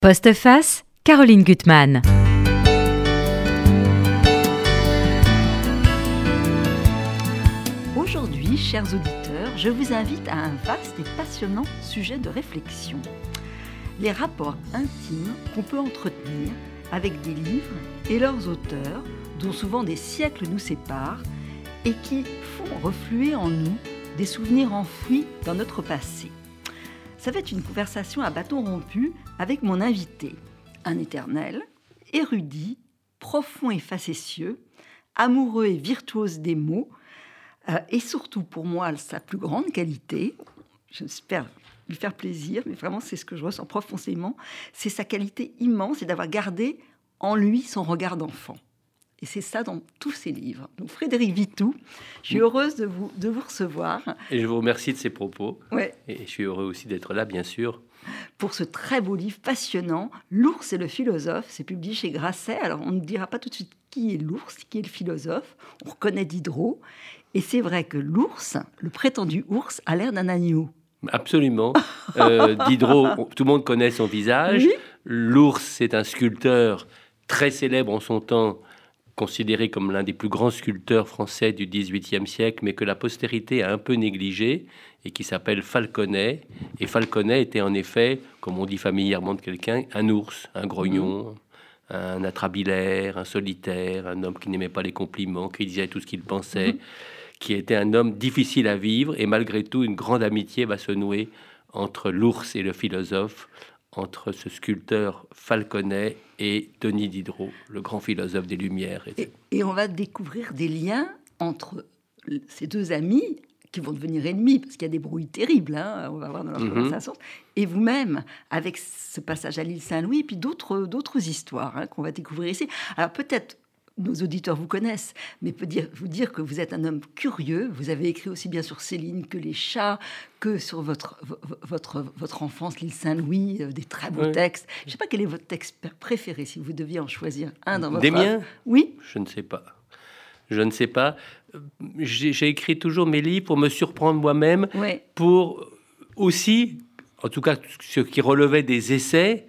Postface, Caroline Gutmann. Aujourd'hui, chers auditeurs, je vous invite à un vaste et passionnant sujet de réflexion. Les rapports intimes qu'on peut entretenir avec des livres et leurs auteurs, dont souvent des siècles nous séparent, et qui font refluer en nous des souvenirs enfouis dans notre passé. Ça va être une conversation à bâton rompu avec mon invité, un éternel, érudit, profond et facétieux, amoureux et virtuose des mots, euh, et surtout pour moi sa plus grande qualité, j'espère lui faire plaisir, mais vraiment c'est ce que je ressens profondément, c'est sa qualité immense et d'avoir gardé en lui son regard d'enfant. Et c'est ça dans tous ses livres. Donc Frédéric Vitou, je suis heureuse de vous, de vous recevoir. Et je vous remercie de ces propos. Ouais. Et je suis heureux aussi d'être là, bien sûr. Pour ce très beau livre passionnant, L'ours et le philosophe, c'est publié chez Grasset. Alors on ne dira pas tout de suite qui est l'ours, qui est le philosophe. On reconnaît Diderot. Et c'est vrai que l'ours, le prétendu ours, a l'air d'un agneau. Absolument. Euh, Diderot, tout le monde connaît son visage. Oui. L'ours, c'est un sculpteur très célèbre en son temps, considéré comme l'un des plus grands sculpteurs français du XVIIIe siècle, mais que la postérité a un peu négligé et qui s'appelle Falconet. Et Falconet était en effet, comme on dit familièrement de quelqu'un, un ours, un grognon, un atrabilaire, un solitaire, un homme qui n'aimait pas les compliments, qui disait tout ce qu'il pensait, qui était un homme difficile à vivre. Et malgré tout, une grande amitié va se nouer entre l'ours et le philosophe, entre ce sculpteur Falconet et Denis Diderot, le grand philosophe des Lumières. Et, et on va découvrir des liens entre ces deux amis qui vont devenir ennemis, parce qu'il y a des brouilles terribles, hein, on va voir dans leur Mhm. conversation, et vous-même, avec ce passage à l'île Saint-Louis, et puis d'autres d'autres histoires hein, qu'on va découvrir ici. Alors peut-être nos auditeurs vous connaissent, mais peut dire, vous dire que vous êtes un homme curieux. Vous avez écrit aussi bien sur Céline que les chats, que sur votre, vo- vo- votre, votre enfance, l'île Saint-Louis, euh, des très beaux textes. Je ne sais pas quel est votre texte préféré, si vous deviez en choisir un dans votre Des miens? Oui, Je ne sais pas. Je ne sais pas. J'ai j'ai écrit toujours mes livres pour me surprendre moi-même, oui. pour aussi, en tout cas ce qui relevait des essais,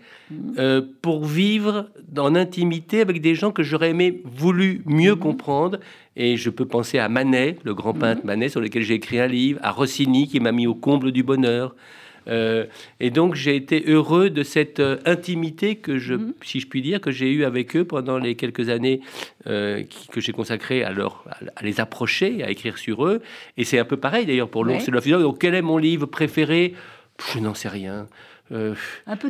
euh, pour vivre en intimité avec des gens que j'aurais aimé, voulu mieux comprendre. Et je peux penser à Manet, le grand peintre Manet, sur lequel j'ai écrit un livre, à Rossini, qui m'a mis au comble du bonheur. Euh, et donc j'ai été heureux de cette euh, intimité que je, si je puis dire, que j'ai eue avec eux pendant les quelques années euh, qui- que j'ai consacrées à, leur, à, à les approcher, à écrire sur eux. Et c'est un peu pareil d'ailleurs pour l'ours Ouais. et. Donc quel est mon livre préféré? Je n'en sais rien. Euh,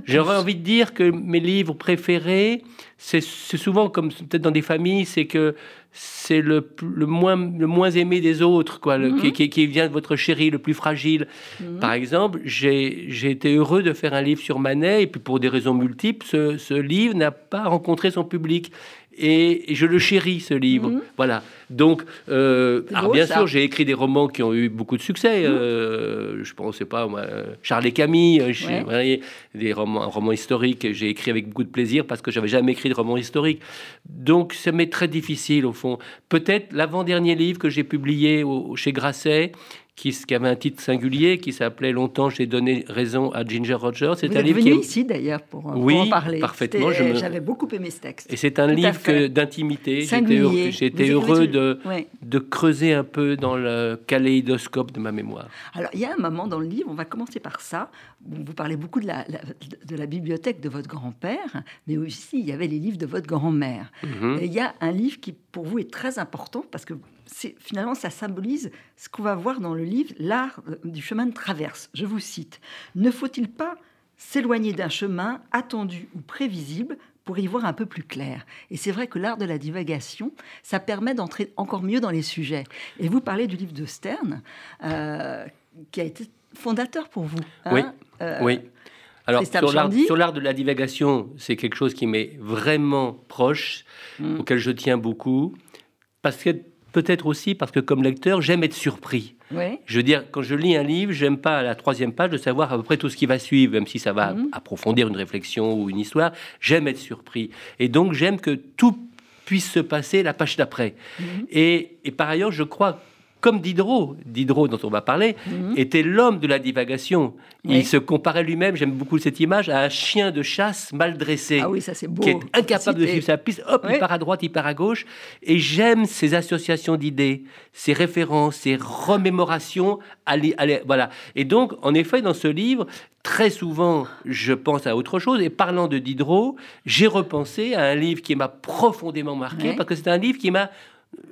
J'aurais envie de dire que mes livres préférés, c'est souvent comme peut-être dans des familles, c'est que c'est le, moins, le moins aimé des autres, quoi, le- Mhm. qui, qui- qui vient de votre chéri le plus fragile. Mhm. Par exemple, j'ai j'ai été heureux de faire un livre sur Manet, et puis pour des raisons multiples, ce, ce livre n'a pas rencontré son public. Et, je le chéris, ce livre. Mhm. Voilà. Donc, euh, alors bien ça. sûr, j'ai écrit des romans qui ont eu beaucoup de succès. Euh, je pense, c'est pas moi, Charles et Camille, euh, Ouais. voyez, des romans, un roman historique. J'ai écrit avec beaucoup de plaisir parce que j'avais jamais écrit de roman historique. Donc, ça m'est très difficile au fond. Peut-être l'avant-dernier livre que j'ai publié au- chez Grasset. Qui, qui avait un titre singulier qui s'appelait Longtemps j'ai donné raison à Ginger Rogers. C'est un livre venu qui est- ici d'ailleurs pour, en parler. parfaitement, me- J'avais beaucoup aimé ce texte. et c'est un Tout livre d'intimité. J'étais Singulier. heureux, de, Ouais. de creuser un peu dans le kaléidoscope de ma mémoire. Alors, il y a un moment dans le livre, on va commencer par ça. Vous parlez beaucoup de la, la- de la bibliothèque de votre grand-père, mais aussi il y avait les livres de votre grand-mère. Mhm. Il y a un livre qui, pour vous, est très important parce que finalement, ça symbolise ce qu'on va voir dans le livre, l'art euh, du chemin de traverse. Je vous cite Ne faut-il pas s'éloigner d'un chemin attendu ou prévisible pour y voir un peu plus clair? Et c'est vrai que l'art de la divagation, ça permet d'entrer encore mieux dans les sujets. Et vous parlez du livre de Stern, euh, qui a été fondateur pour vous. hein? Oui, Euh, Oui. Alors, sur l'art, Chandy sur l'art de la divagation, c'est quelque chose qui m'est vraiment proche, Mm. auquel je tiens beaucoup. Parce que, peut-être aussi parce que, comme lecteur, j'aime être surpris. oui. Je veux dire, quand je lis un livre, j'aime pas à la troisième page de savoir à peu près tout ce qui va suivre, même si ça va Mhm. approfondir une réflexion ou une histoire. J'aime être surpris. Et donc, j'aime que tout puisse se passer la page d'après. Et, et par ailleurs, je crois comme Diderot, Diderot dont on va parler, Mhm. était l'homme de la divagation. Oui. Il se comparait lui-même, j'aime beaucoup cette image, à un chien de chasse mal dressé. Ah oui, ça beau. qui est incapable de suivre sa piste, hop, Oui. il part à droite, il part à gauche. Et j'aime ces associations d'idées, ces références, ces remémorations. à li- à li- voilà. Et donc, en effet, dans ce livre, très souvent, je pense à autre chose. Et parlant de Diderot, j'ai repensé à un livre qui m'a profondément marqué, parce que c'est un livre qui m'a,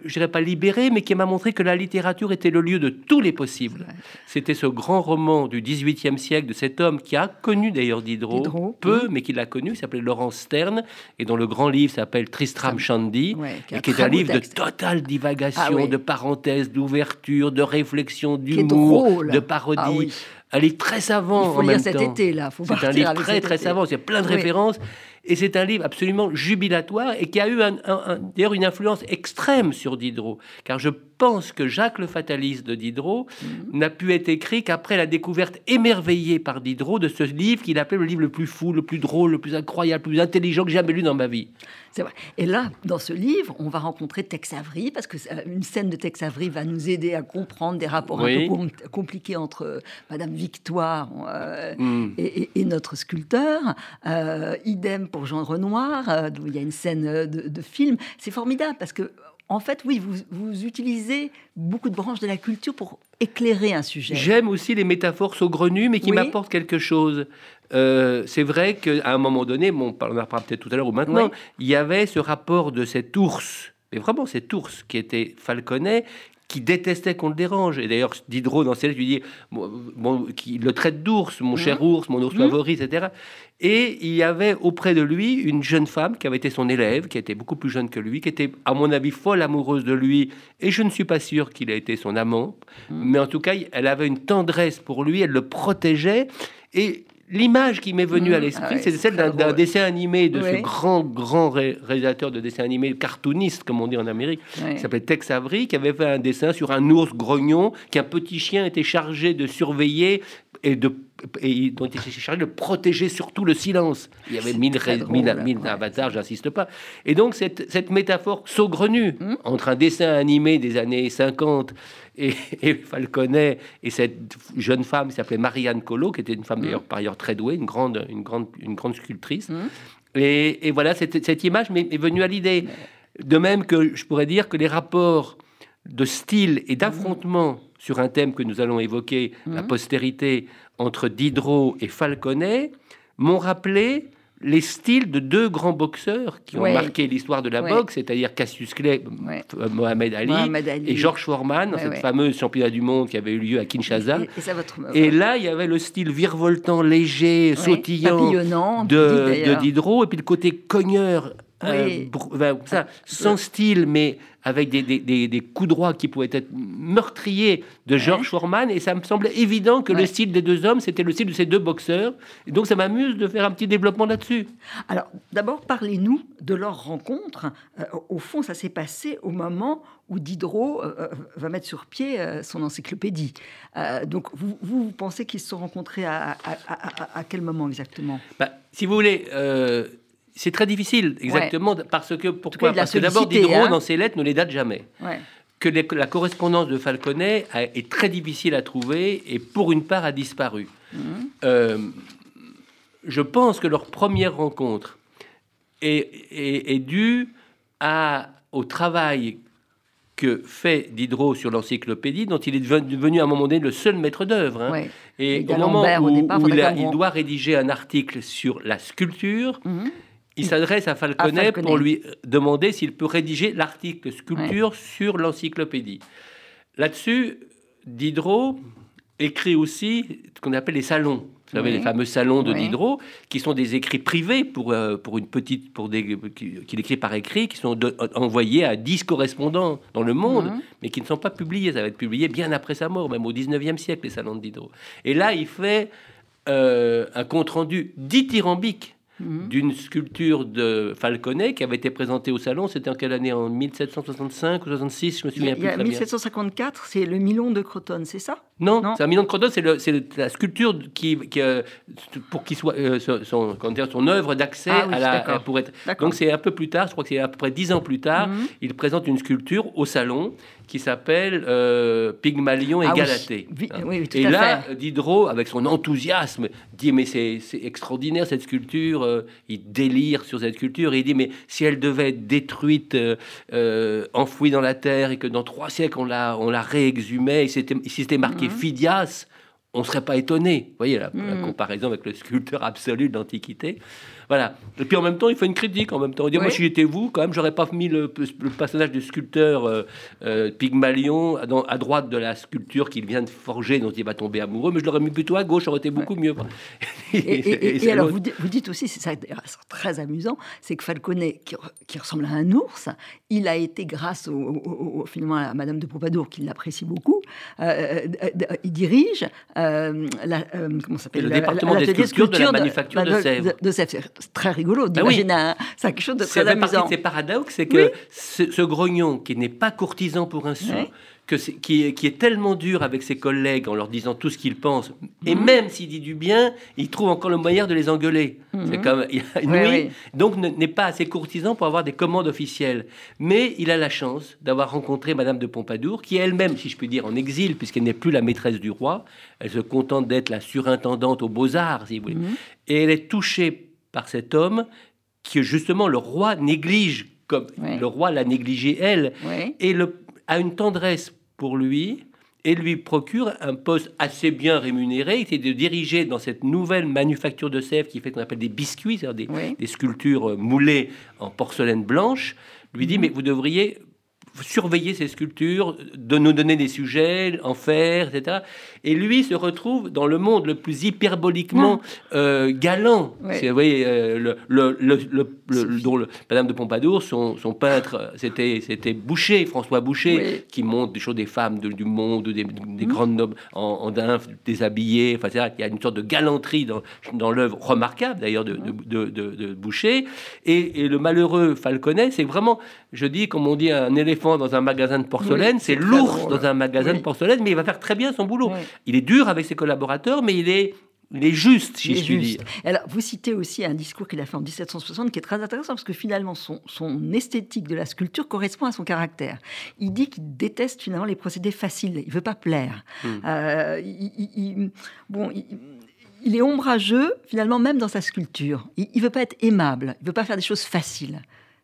je dirais pas libéré, mais qui m'a montré que la littérature était le lieu de tous les possibles. Ouais. C'était ce grand roman du XVIIIe siècle de cet homme qui a connu d'ailleurs Diderot, Diderot, peu, oui. mais qui l'a connu, s'appelait Laurent Stern, et dont le grand livre s'appelle Tristram Shandy, Ouais, qui est un et qui est un livre texte. de totale divagation, Ah oui. de parenthèses, d'ouverture, de réflexion, d'humour, de parodie. Ah oui. Un livre très savant Il faut en lire même cet temps. été là. Faut C'est un livre très très été. savant, il y a plein de références. Et c'est un livre absolument jubilatoire et qui a eu d'ailleurs une influence extrême sur Diderot. Car je pense que Jacques le Fataliste de Diderot Mhm. n'a pu être écrit qu'après la découverte émerveillée par Diderot de ce livre qu'il appelait le livre le plus fou, le plus drôle, le plus incroyable, le plus intelligent que j'ai jamais lu dans ma vie. C'est vrai. Et là, dans ce livre, on va rencontrer Tex Avery, parce que euh, une scène de Tex Avery va nous aider à comprendre des rapports Oui. un peu com- compliqués entre euh, Madame Victoire euh, Hmm. et, et- et notre sculpteur. Euh, idem pour Jean Renoir, euh, d'où il y a une scène de, de film. C'est formidable, parce que, en fait, oui, vous, vous utilisez beaucoup de branches de la culture pour éclairer un sujet. J'aime aussi les métaphores saugrenues, mais qui Oui. m'apportent quelque chose. Euh, c'est vrai qu'à un moment donné, bon, on en parlera peut-être tout à l'heure ou maintenant, Oui. il y avait ce rapport de cet ours, mais vraiment cet ours qui était Falconet, qui détestait qu'on le dérange. Et d'ailleurs, Diderot, dans ses lettres, lui dit, bon, qui le traite d'ours, mon cher ours, mon ours Mhm. favori, etc. Et il y avait auprès de lui une jeune femme qui avait été son élève, qui était beaucoup plus jeune que lui, qui était, à mon avis, folle amoureuse de lui. Et je ne suis pas sûr qu'il ait été son amant. Mais en tout cas, elle avait une tendresse pour lui, elle le protégeait. Et l'image qui m'est venue à l'esprit, Ah ouais, c'est celle d'un dessin animé de ce grand, grand ré- réalisateur de dessins animés, cartooniste, comme on dit en Amérique, Ouais. qui s'appelait Tex Avery, qui avait fait un dessin sur un ours grognon qu'un petit chien était chargé de surveiller et de et dont il était chargé de protéger surtout le silence. Il y avait mille, drôle, mille, ouais. mille avatars, j'insiste pas. Et donc cette, cette métaphore saugrenue Hmm. entre un dessin animé des années 50 et, et Falconet et cette jeune femme qui s'appelait Marianne Collot, qui était une femme d'ailleurs par ailleurs très douée, une grande, une grande, une grande sculptrice. Mhm. Et, et voilà, cette, cette image m'est venue à l'idée. De même que je pourrais dire que les rapports de style et d'affrontement sur un thème que nous allons évoquer, la Mhm. postérité, entre Diderot et Falconet, m'ont rappelé les styles de deux grands boxeurs qui ont Ouais. marqué l'histoire de la Ouais. boxe, c'est-à-dire Cassius Clay, Ouais. euh, Mohamed Ali, Mohamed Ali. et Georges Foreman, cette fameuse championnat du monde qui avait eu lieu à Kinshasa. Et, et ça, votre. Et là, il y avait le style virevoltant, léger, sautillant de, de. Diderot, et puis le côté cogneur, euh, enfin, ça, sans style, mais avec des, des- des- des coups droits qui pouvaient être meurtriers de Georges Foreman. Et ça me semblait évident que le style des deux hommes, c'était le style de ces deux boxeurs. Et donc, ça m'amuse de faire un petit développement là-dessus. Alors, d'abord, parlez-nous de leur rencontre. Euh, au fond, ça s'est passé au moment où Diderot euh, euh, va mettre sur pied euh, son encyclopédie. Donc, vous, vous, vous pensez qu'ils se sont rencontrés à, à- à- à- à quel moment exactement? Bah, si vous voulez, c'est très difficile, exactement, parce que pourquoi Parce que d'abord, Diderot, hein. dans ses lettres, ne les date jamais. ouais. que les- la correspondance de Falconet a- est très difficile à trouver et pour une part a disparu. Mhm. Euh, je pense que leur première rencontre est, est- est due à, au travail que fait Diderot sur l'encyclopédie, dont il est devenu, à un moment donné le seul maître d'œuvre. hein. Ouais. Et Et au moment au où, départ, où faudrait il, a- qu'on- il doit rédiger un article sur la sculpture, Mhm. Il s'adresse à Falconet, Falconet. pour lui demander s'il peut rédiger l'article sculpture sur l'encyclopédie. Là-dessus, Diderot écrit aussi ce qu'on appelle les salons. Vous savez, Oui. les fameux salons de Oui. Diderot, qui sont des écrits privés pour, euh, pour une petite, pour des, qui- qu'il écrit par écrit, qui sont de- envoyés à 10 correspondants dans le monde, mais qui ne sont pas publiés. Ça va être publié bien après sa mort, même au 19e siècle, les salons de Diderot. Et là, il fait euh, un compte-rendu dithyrambique Mhm. d'une sculpture de Falconet qui avait été présentée au salon. C'était en quelle année? En 1765 ou 66 Je me souviens plus il y a bien. 1754, c'est le Milon de Crotone, c'est ça? Non, Non. c'est un million de croton, c'est la sculpture qui, qui, euh, pour qu'il soit euh, son, son, comment dire, son œuvre d'accès Ah oui, à la pour être. Donc c'est un peu plus tard, je crois que c'est à peu près dix ans plus tard, Mhm. il présente une sculpture au salon qui s'appelle euh, Pygmalion et Ah. Galatée. Oui, Hein. oui, oui, tout et à là, fait. Diderot, avec son enthousiasme, dit mais c'est extraordinaire cette sculpture. euh, il délire sur cette sculpture. Et il dit mais si elle devait être détruite, euh, enfouie dans la terre, et que dans trois siècles on la on la réexhumait, et si c'était marqué Mhm. Phidias, on ne serait pas étonné. Vous voyez la, la Mhm. comparaison avec le sculpteur absolu de l'Antiquité. Voilà. Et puis en même temps, il fait une critique. En même temps, il dit Oui. moi, si j'étais vous, quand même, j'aurais pas mis le, le personnage du sculpteur euh, euh, Pygmalion dans- à droite de la sculpture qu'il vient de forger, dont il va tomber amoureux, mais je l'aurais mis plutôt à gauche. Ça aurait été beaucoup mieux. Et, et- alors, vous, di- vous dites aussi, c'est ça très amusant, c'est que Falconet, qui, re- qui ressemble à un ours, il a été, grâce au, au- au- finalement à Madame de Pompadour, qui l'apprécie beaucoup, euh, il dirige la, comment ça s'appelle? Le la- département des sculptures de la manufacture de bah, Sèvres. de Sèvres. C'est très rigolo Bah oui. d'imaginer un- c'est quelque chose de très amusant. ces paradoxes, c'est que Oui. ce, ce grognon qui n'est pas courtisan pour un sou, que c'est- qui, est, qui est tellement dur avec ses collègues en leur disant tout ce qu'il pense, et même s'il dit du bien, il trouve encore le moyen de les engueuler. C'est comme il a une Oui, oui, oui. donc ne- n'est pas assez courtisan pour avoir des commandes officielles. Mais il a la chance d'avoir rencontré Madame de Pompadour, qui est elle-même, si je puis dire, en exil, puisqu'elle n'est plus la maîtresse du roi. Elle se contente d'être la surintendante aux beaux-arts, si vous voulez. Mhm. Et elle est touchée par cet homme que justement le roi néglige, comme le roi l'a négligé elle, Oui. et le, a une tendresse pour lui et lui procure un poste assez bien rémunéré, c'est de diriger dans cette nouvelle manufacture de Sèvres qui fait qu'on appelle des biscuits, c'est-à-dire des, Oui. des sculptures euh, moulées en porcelaine blanche, lui Mhm. dit mais vous devriez surveiller ces sculptures, de nous donner des sujets, en faire, etc. Et lui se retrouve dans le monde le plus hyperboliquement euh, galant. Ouais. Vous voyez, euh, le, le, le, dont Madame de Pompadour, son, son peintre, c'était, c'était Boucher, François Boucher, qui montre des choses des femmes de- du monde, des, des Mhm. grandes nobles en, en nymphes déshabillées. Enfin, c'est-à-dire qu'il y a une sorte de galanterie dans, dans l'œuvre remarquable d'ailleurs de, de, de- de- de Boucher. Et, et le malheureux Falconet, c'est vraiment, je dis, comme on dit, un éléphant dans un magasin de porcelaine, Oui, c'est l'ours dans un magasin Oui. de porcelaine, mais il va faire très bien son boulot. Oui. Il est dur avec ses collaborateurs, mais il est, il est juste, si est je puis dire. Alors, vous citez aussi un discours qu'il a fait en 1760 qui est très intéressant parce que finalement, son, son esthétique de la sculpture correspond à son caractère. Il dit qu'il déteste finalement les procédés faciles. Il veut pas plaire. Hmm. Euh, il, bon, il, est ombrageux finalement même dans sa sculpture. Il, il veut pas être aimable. Il veut pas faire des choses faciles.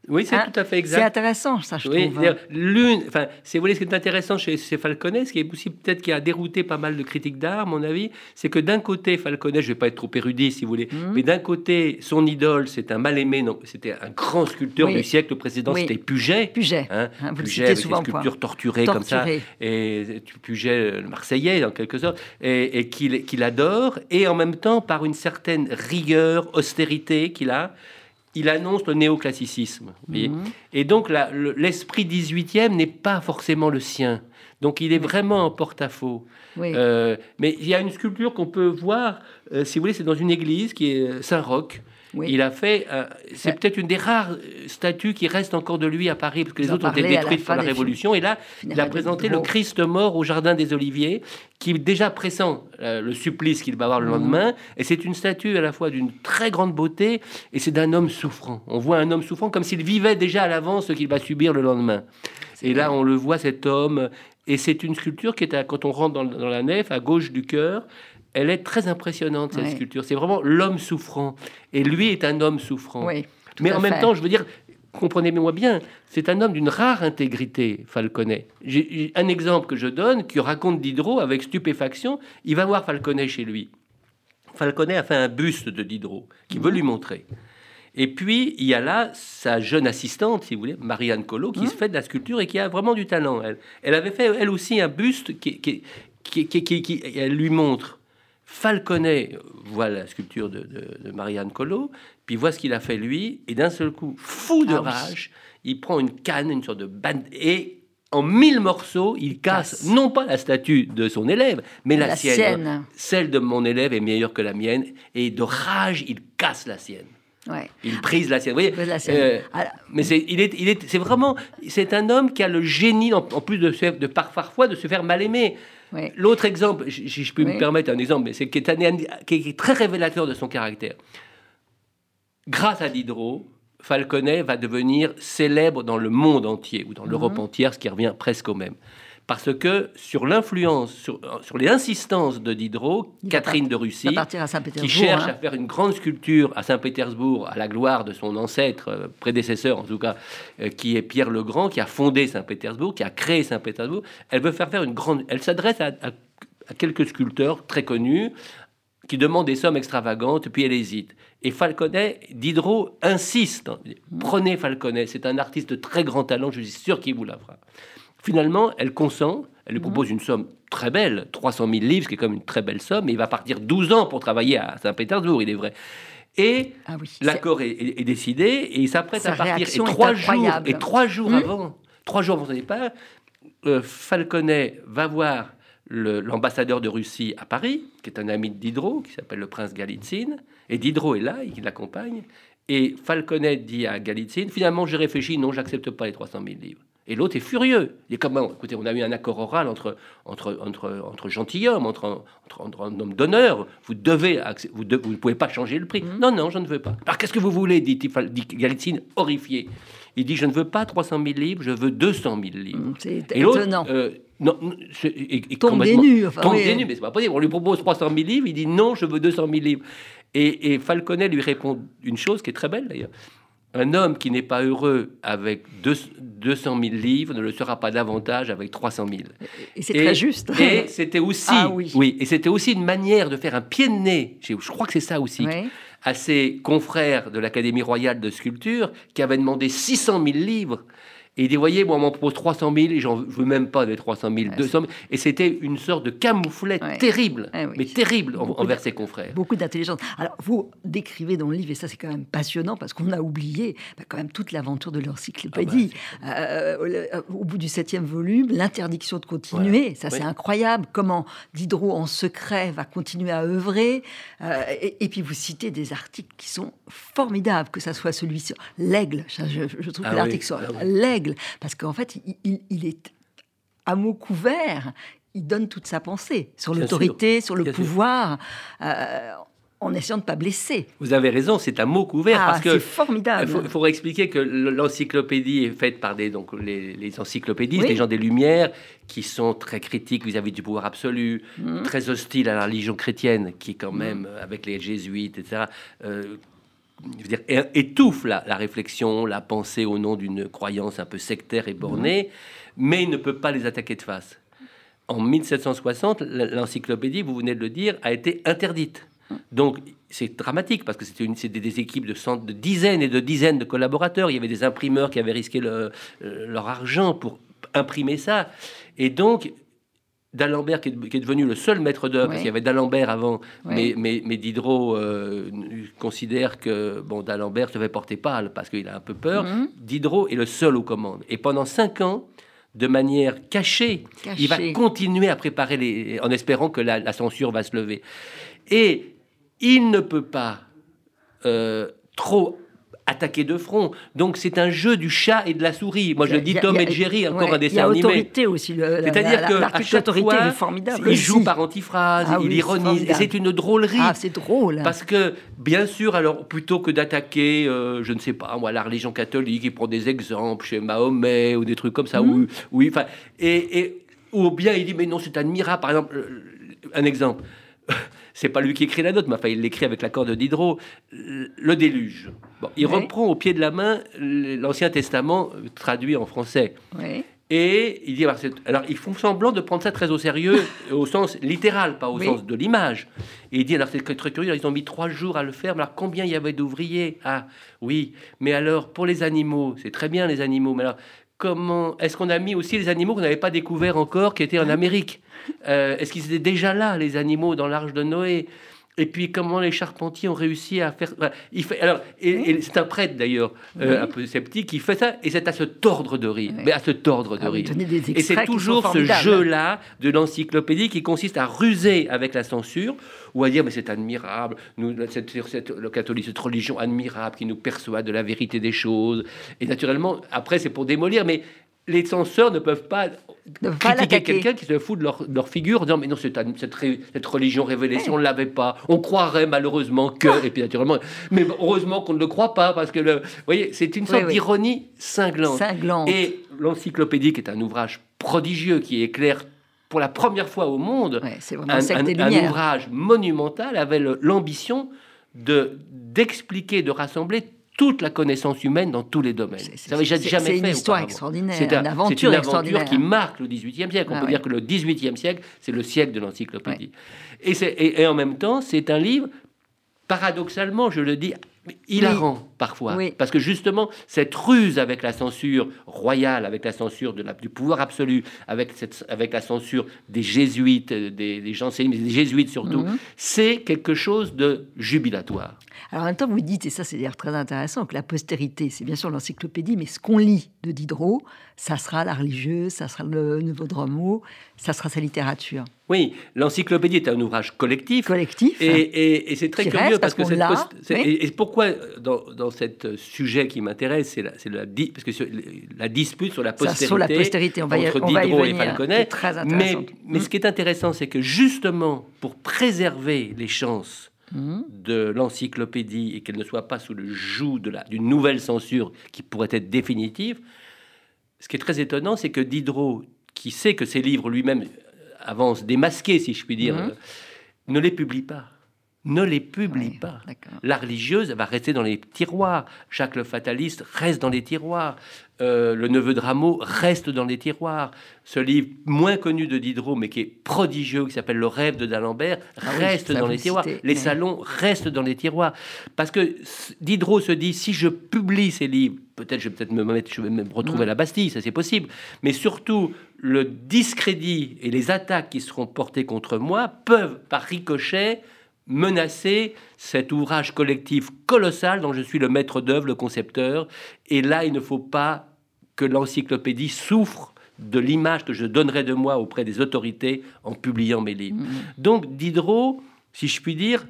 Oui, c'est Hein, tout à fait C'est exact. intéressant, ça, je Oui, trouve. l'une, enfin, c'est vous voyez, ce qui est intéressant chez, chez Falconet, ce qui est aussi peut-être qui a dérouté pas mal de critiques d'art, à mon avis, c'est que d'un côté, Falconet, je vais pas être trop érudit si vous voulez, Mhm. mais d'un côté, son idole, c'est un mal aimé, non, c'était un grand sculpteur Oui. du siècle précédent, Oui. c'était Puget. Puget. Hein, Hein, vous le Puget citez avec souvent, sculptures torturées, comme ça, et Puget, le Marseillais en quelque sorte, et, et qu'il qu'il adore, et en même temps par une certaine rigueur, austérité qu'il a, il annonce le néoclassicisme. voyez. Mhm. Et donc la- le- l'esprit 18e n'est pas forcément le sien. Donc il est vraiment en porte-à-faux. Oui. Euh, mais il y a une sculpture qu'on peut voir, euh, si vous voulez, c'est dans une église qui est Saint-Roch. Oui. Il a fait, euh, c'est Ouais. peut-être une des rares euh, statues qui restent encore de lui à Paris, parce que les autres ont été détruites par la Révolution. Et là, il a présenté le. Christ mort au Jardin des Oliviers, qui déjà pressent euh, le supplice qu'il va avoir le Mhm. lendemain. Et c'est une statue à la fois d'une très grande beauté, et c'est d'un homme souffrant. On voit un homme souffrant comme s'il vivait déjà à l'avance ce qu'il va subir le lendemain. Et là, on le voit, cet homme. Et c'est une sculpture qui est, à- quand on rentre dans, dans la nef, à gauche du cœur. Elle est très impressionnante, cette Ouais. sculpture. C'est vraiment l'homme souffrant. Et lui est un homme souffrant. Oui, Mais en même temps, je veux dire, comprenez-moi bien, c'est un homme d'une rare intégrité, Falconet. J'ai un exemple que je donne, que raconte Diderot avec stupéfaction. Il va voir Falconet chez lui. Falconet a fait un buste de Diderot, qui veut lui montrer. Et puis, il y a là sa jeune assistante, si vous voulez, Marianne Collot, qui se fait de la sculpture et qui a vraiment du talent. Elle, elle avait fait, elle aussi, un buste qui, qui, qui, qui- qui- qui- elle lui montre. Falconet voit la sculpture de, de- de Marianne Collot, puis voit ce qu'il a fait lui, et d'un seul coup, fou de Ah oui. rage, il prend une canne, une sorte de bande, et en mille morceaux, il casse, Casse. non pas la statue de son élève, mais la, La sienne. sienne. Celle de mon élève est meilleure que la mienne, et de rage, il casse la sienne. Ouais. Il brise la sienne. Vous voyez, Brise la sienne. euh, Alors, mais c'est, il est, il est, c'est vraiment, c'est un homme qui a le génie, en, en plus de, se- de par- parfois, de se faire mal aimer. L'autre exemple, si je peux me permettre un exemple, mais c'est qui est, qui est très révélateur de son caractère. Grâce à Diderot, Falconet va devenir célèbre dans le monde entier, ou dans l'Europe mhm. entière, ce qui revient presque au même. Parce que sur l'influence, sur, les insistances de Diderot, Catherine de Russie, qui cherche hein. à faire une grande sculpture à Saint-Pétersbourg, à la gloire de son ancêtre, euh, prédécesseur en tout cas, euh, qui est Pierre le Grand, qui a fondé Saint-Pétersbourg, qui a créé Saint-Pétersbourg, elle veut faire faire une grande... Elle s'adresse à, à quelques sculpteurs très connus, qui demandent des sommes extravagantes, puis elle hésite. Et Falconet, Diderot insiste, prenez Falconet, c'est un artiste de très grand talent, je suis sûr qu'il vous la fera. Finalement, elle consent, elle lui mhm. propose une somme très belle, 300 000 livres, ce qui est comme une très belle somme, mais il va partir 12 ans pour travailler à Saint-Pétersbourg, il est vrai. Et ah l'accord est, décidé, et il s'apprête à partir. Et trois, jours, et trois jours hmm avant, trois jours avant son départ, euh, Falconet va voir l'ambassadeur de Russie à Paris, qui est un ami de Diderot, qui s'appelle le prince Galitzine, et Diderot est là, il l'accompagne, et Falconet dit à Galitzine, finalement j'ai réfléchi, non, j'accepte pas les 300 000 livres. Et l'autre est furieux. Il est comment Écoutez, on a eu un accord oral entre, entre, entre, entre gentilshommes, entre, entre, un homme d'honneur. Vous devez, vous, vous ne pouvez pas changer le prix. Mmh. Non, non, je ne veux pas. Alors qu'est-ce que vous voulez dit, dit Galitzine, horrifié. Il dit, je ne veux pas 300 000 livres, je veux 200 000 livres. Mmh, c'est étonnant. Euh, non, tombe des nues. tombe des nues, mais c'est pas possible. On lui propose 300 000 livres, il dit non, je veux 200 000 livres. Et, et Falconet lui répond une chose qui est très belle d'ailleurs. Un homme qui n'est pas heureux avec 200 000 livres ne le sera pas davantage avec 300 000. Et c'est très juste. Et c'était aussi, ah oui. et c'était aussi une manière de faire un pied de nez. Je crois que c'est ça aussi. À ses confrères de l'Académie royale de sculpture qui avaient demandé 600 000 livres et il dit, voyez, moi, on m'en propose 300 000 et j'en veux même pas des 300 000, 200 000. Et c'était une sorte de camouflet terrible, eh mais terrible envers ses confrères. Beaucoup d'intelligence. Alors, vous décrivez dans le livre, et ça, c'est quand même passionnant parce qu'on a oublié bah, quand même toute l'aventure de l'encyclopédie. Ah bah, euh, euh, au bout du septième volume, l'interdiction de continuer, ça, c'est incroyable. Comment Diderot, en secret, va continuer à œuvrer. Euh, et, puis, vous citez des articles qui sont formidables, que ça soit celui sur l'aigle. Je, trouve que ah l'article sur ah parce qu'en fait, il, est à mots couverts, il donne toute sa pensée sur l'autorité, sur le pouvoir. Euh, en essayant de ne pas blesser. Vous avez raison, c'est un mot couvert ah, parce que c'est formidable. Il faudrait expliquer que l'encyclopédie est faite par des donc les, encyclopédistes, les gens des Lumières, qui sont très critiques vis-à-vis du pouvoir absolu, mmh. très hostiles à la religion chrétienne, qui quand mmh. même avec les jésuites, etc je veux dire, étouffe la, réflexion, la pensée au nom d'une croyance un peu sectaire et bornée, mais il ne peut pas les attaquer de face. En 1760, l'encyclopédie, vous venez de le dire, a été interdite. Donc c'est dramatique parce que c'était des équipes de, cent, de dizaines et de dizaines de collaborateurs. Il y avait des imprimeurs qui avaient risqué leur argent pour imprimer ça. Et donc d'Alembert qui, est devenu le seul maître d'œuvre, parce qu'il y avait d'Alembert avant, mais, mais, Diderot euh, considère que bon, d'Alembert se fait porter pâle parce qu'il a un peu peur. Mhm. Diderot est le seul aux commandes. Et pendant cinq ans, de manière cachée, il va continuer à préparer les, en espérant que la, censure va se lever. Et il ne peut pas euh, trop attaquer de front. Donc c'est un jeu du chat et de la souris. Moi je dis Tom et Jerry, encore un dessin animé. Il y a autorité aussi. C'est-à-dire que à chaque fois, est formidable il joue par antiphrase, ah il ironise. Et c'est une drôlerie. Ah, c'est drôle. Parce que bien sûr, alors plutôt que d'attaquer, euh, je ne sais pas, moi la religion catholique, il prend des exemples chez Mahomet ou des trucs comme ça. Mmh. oui, enfin, et, et ou bien il dit mais non c'est admirable. Par exemple, un exemple. C'est pas lui qui écrit la note, mais enfin, il l'écrit avec l'accord de Diderot. Le déluge. Bon, il reprend au pied de la main l'Ancien Testament traduit en français. Et il dit, alors ils font semblant de prendre ça très au sérieux, au sens littéral, pas au sens de l'image. Et il dit, alors c'est très curieux, ils ont mis trois jours à le faire, mais alors combien il y avait d'ouvriers? Ah oui, mais alors pour les animaux, c'est très bien les animaux, mais alors comment est-ce qu'on a mis aussi les animaux qu'on n'avait pas découverts encore, qui étaient en Amérique? Euh, Est-ce qu'ils étaient déjà là, les animaux, dans l'arche de Noé? Et puis comment les charpentiers ont réussi à faire. il fait, alors, et, c'est un prêtre d'ailleurs, euh, un peu sceptique, qui fait ça, et c'est à se tordre de rire. Mais à se tordre de ah rire. et c'est toujours ce jeu-là de l'encyclopédie qui consiste à ruser avec la censure ou à dire mais c'est admirable, nous, cette, cette, le catholique, cette religion admirable qui nous perçoit de la vérité des choses. Et naturellement, après, c'est pour démolir, mais les censeurs ne peuvent pas Ne critiquer quelqu'un qui se fout de leur, de leur figure en disant mais non cette, religion révélée si on ne l'avait pas. On croirait malheureusement que et puis naturellement mais heureusement qu'on ne le croit pas parce que le, vous voyez c'est une sorte oui. d'ironie cinglante. Cinglante. et l'encyclopédie qui est un ouvrage prodigieux qui éclaire pour la première fois au monde Ouais, c'est vraiment un, un un- ouvrage monumental avait l'ambition de d'expliquer, de rassembler toute la connaissance humaine dans tous les domaines. C'est- c'est- Ça n'avait c'est- jamais c'est fait une histoire extraordinaire, C'est un- une c'est aventure une qui marque le XVIIIe siècle. On Ah peut ouais. dire que le XVIIIe siècle, c'est le siècle de l'encyclopédie. Et, c'est- et- et en même temps, c'est un livre, paradoxalement, je le dis, hilarant parfois. Oui. Parce que justement, cette ruse avec la censure royale, avec la censure de la- du pouvoir absolu, avec, cette, avec la censure des jésuites, euh, des, des jansénistes, des jésuites surtout, Mhm. c'est quelque chose de jubilatoire. Alors en même temps, vous dites, et ça c'est d'ailleurs très intéressant, que la postérité, c'est bien sûr l'encyclopédie, mais ce qu'on lit de Diderot, ça sera la religieuse, ça sera le nouveau dramo, ça sera sa littérature. Oui, l'encyclopédie est un ouvrage collectif. Collectif. Et, et- et c'est très curieux reste parce parce que cette post- c'est- oui. et, et pourquoi dans, dans cet sujet qui m'intéresse, c'est la, c'est la parce que sur- la dispute sur la Ça, postérité, sur la postérité, on va y, entre on va y Diderot et venir, qui Falconet. très Mais, mais ce qui est intéressant, c'est que justement pour préserver les chances Mhm. de l'encyclopédie et qu'elle ne soit pas sous le joug de la- d'une nouvelle censure qui pourrait être définitive, ce qui est très étonnant, c'est que Diderot, qui sait que ses livres lui-même euh, avancent démasqués, si je puis dire, Mhm. euh, ne les publie pas. Ne les publie Oui, pas. La religieuse va rester dans les tiroirs. Jacques le fataliste reste dans les tiroirs. Euh, le neveu de Rameau reste dans les tiroirs. Ce livre moins connu de Diderot, mais qui est prodigieux, qui s'appelle Le rêve de d'Alembert, Ah reste dans les le tiroirs. Les mais- salons restent dans les tiroirs. Parce que Diderot se dit si je publie ces livres, peut-être je vais peut-être me mettre, je vais me retrouver à la Bastille, ça c'est possible. Mais surtout, le discrédit et les attaques qui seront portées contre moi peuvent, par ricochet, menacer cet ouvrage collectif colossal dont je suis le maître d'œuvre, le concepteur. Et là, il ne faut pas que l'encyclopédie souffre de l'image que je donnerai de moi auprès des autorités en publiant mes livres. Donc Diderot, si je puis dire,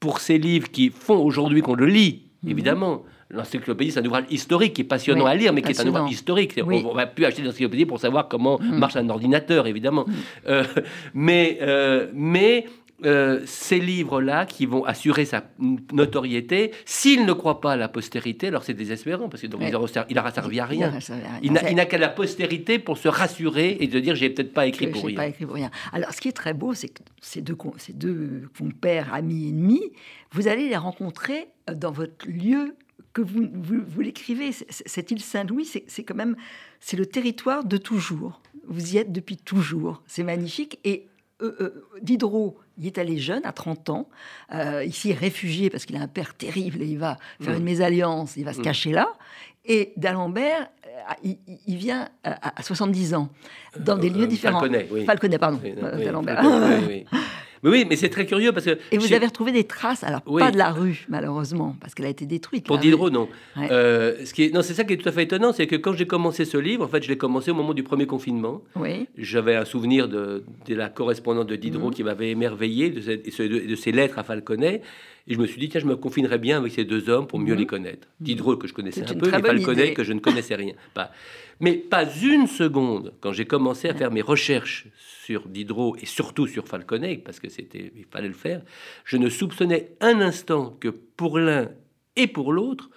pour ces livres qui font aujourd'hui qu'on le lit, évidemment. L'encyclopédie, c'est un ouvrage historique qui est passionnant Oui, à lire, mais qui est un ouvrage historique. Oui. On ne va plus acheter l'encyclopédie pour savoir comment marche un ordinateur, évidemment. Euh, mais euh, mais euh, ces livres-là, qui vont assurer sa notoriété, s'il ne croit pas à la postérité, alors c'est désespérant, parce que donc, Oui. il aura- il n'aura servi à rien. Il n'a- qu'à la postérité pour se rassurer et de dire j'ai peut-être pas écrit pour rien. pas écrit pour rien. Alors, ce qui est très beau, c'est que ces deux, com- ces deux compères, amis ennemis, vous allez les rencontrer euh, dans votre lieu que vous, vous, vous l'écrivez. Cette île Saint-Louis, c'est c'est quand même c'est le territoire de toujours. Vous y êtes depuis toujours. C'est magnifique. Et euh, euh, Diderot y est allé jeune, à 30 ans. Euh, ici, réfugié parce qu'il a un père terrible et il va faire Mm. une mésalliance, il va se Mm. cacher là. Et d'Alembert, euh, il, il- il vient à, à 70 ans, dans des Euh, lieux différents. Falconet, oui. Falconet, pardon. Oui, euh. Falconet, oui, oui. Mais oui, mais c'est très curieux parce que Et vous avez retrouvé des traces, alors Oui. pas de la rue, malheureusement, parce qu'elle a été détruite. Pour Diderot, non. Ouais. Euh, ce qui est, non, c'est ça qui est tout à fait étonnant, c'est que quand j'ai commencé ce livre, en fait, je l'ai commencé au moment du premier confinement. Oui, J'avais un souvenir de, de la correspondante de Diderot Mhm. qui m'avait émerveillé de, cette- de, de ses lettres à Falconet. Et je me suis dit, tiens, je me confinerais bien avec ces deux hommes pour mieux Mhm. les connaître. Diderot, que je connaissais un peu, et Falconet, que je ne connaissais rien. Pas. Mais pas une seconde, quand j'ai commencé à faire mes recherches sur Diderot et surtout sur Falconet, parce que c'était, il fallait le faire, je ne soupçonnais un instant que pour l'un et pour l'autre,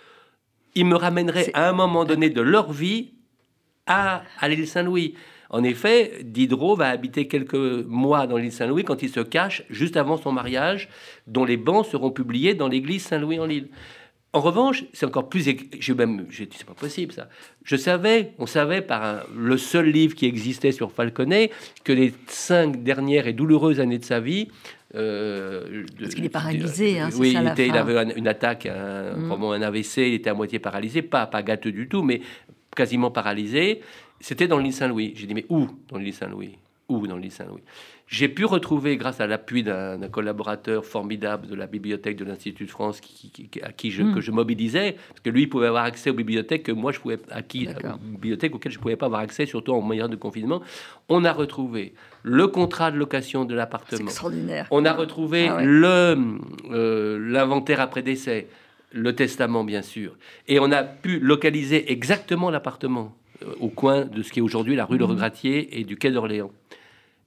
ils me ramèneraient à un moment donné de leur vie à, à l'île Saint-Louis. En effet, Diderot va habiter quelques mois dans l'île Saint-Louis quand il se cache juste avant son mariage, dont les bancs seront publiés dans l'église Saint-Louis-en-l'île. En revanche, c'est encore plus. J'ai même, j'ai dit, c'est pas possible ça. Je savais, on savait par un- le seul livre qui existait sur Falconet que les cinq dernières et douloureuses années de sa vie. euh, de- Parce qu'il est paralysé, hein, c'est oui, ça, il, était- il avait un- une attaque, un, Mm. probablement un AVC, il était à moitié paralysé, pas, pas gâteux du tout, mais quasiment paralysé. C'était dans l'île Saint-Louis. J'ai dit, mais où dans l'île Saint-Louis? Où dans l'île Saint-Louis? J'ai pu retrouver, grâce à l'appui d'un collaborateur formidable de la bibliothèque de l'Institut de France, qui, qui- qui- à qui je, Mm. que je mobilisais, parce que lui pouvait avoir accès aux bibliothèques que moi je pouvais, à qui, bibliothèques auxquelles je pouvais pas avoir accès, surtout en moyen de confinement. On a retrouvé le contrat de location de l'appartement. extraordinaire. On a retrouvé Ah ouais. le euh, l'inventaire après décès, le testament bien sûr, et on a pu localiser exactement l'appartement au coin de ce qui est aujourd'hui la rue Le Mhm. Regratier et du quai d'Orléans.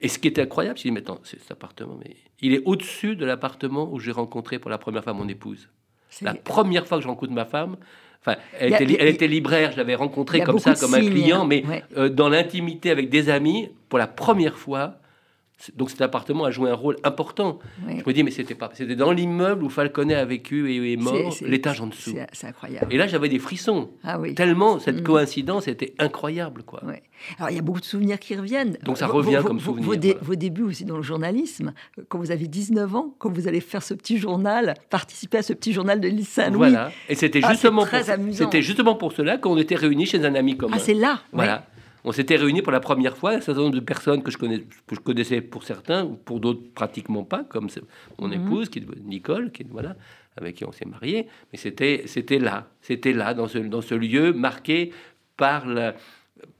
Et ce qui était incroyable, c'est mais attends, c'est cet appartement, mais il est au-dessus de l'appartement où j'ai rencontré pour la première fois mon épouse. C'est- La première fois que je rencontre ma femme, enfin, elle, a- était, y libraire, je l'avais rencontrée comme ça, comme un signes, client, mais Ouais. euh, dans l'intimité avec des amis, pour la première fois. Donc cet appartement a joué un rôle important. Je me dis, mais c'était pas, c'était dans l'immeuble où Falconet a vécu et est mort, l'étage en dessous. C'est incroyable. Et là, j'avais des frissons. Ah oui. Tellement cette Mhm. coïncidence était incroyable, quoi. Alors, il y a beaucoup de souvenirs qui reviennent. Donc, ça revient vos- comme vos- souvenir, Vos, dé- voilà. vos débuts aussi dans le journalisme, quand vous avez 19 ans, quand vous allez faire ce petit journal, participer à ce petit journal de l'île Saint-Louis. Voilà. Et c'était Ah, justement, pour, justement pour cela qu'on était réunis chez un ami commun. Ah, c'est là. Voilà. On s'était réunis pour la première fois, un certain nombre de personnes que je, connais, que je connaissais pour certains, ou pour d'autres pratiquement pas, comme mon Mhm. épouse, qui est Nicole, qui est, voilà, avec qui on s'est marié. Mais c'était, c'était là, c'était là, dans ce, dans ce lieu marqué par la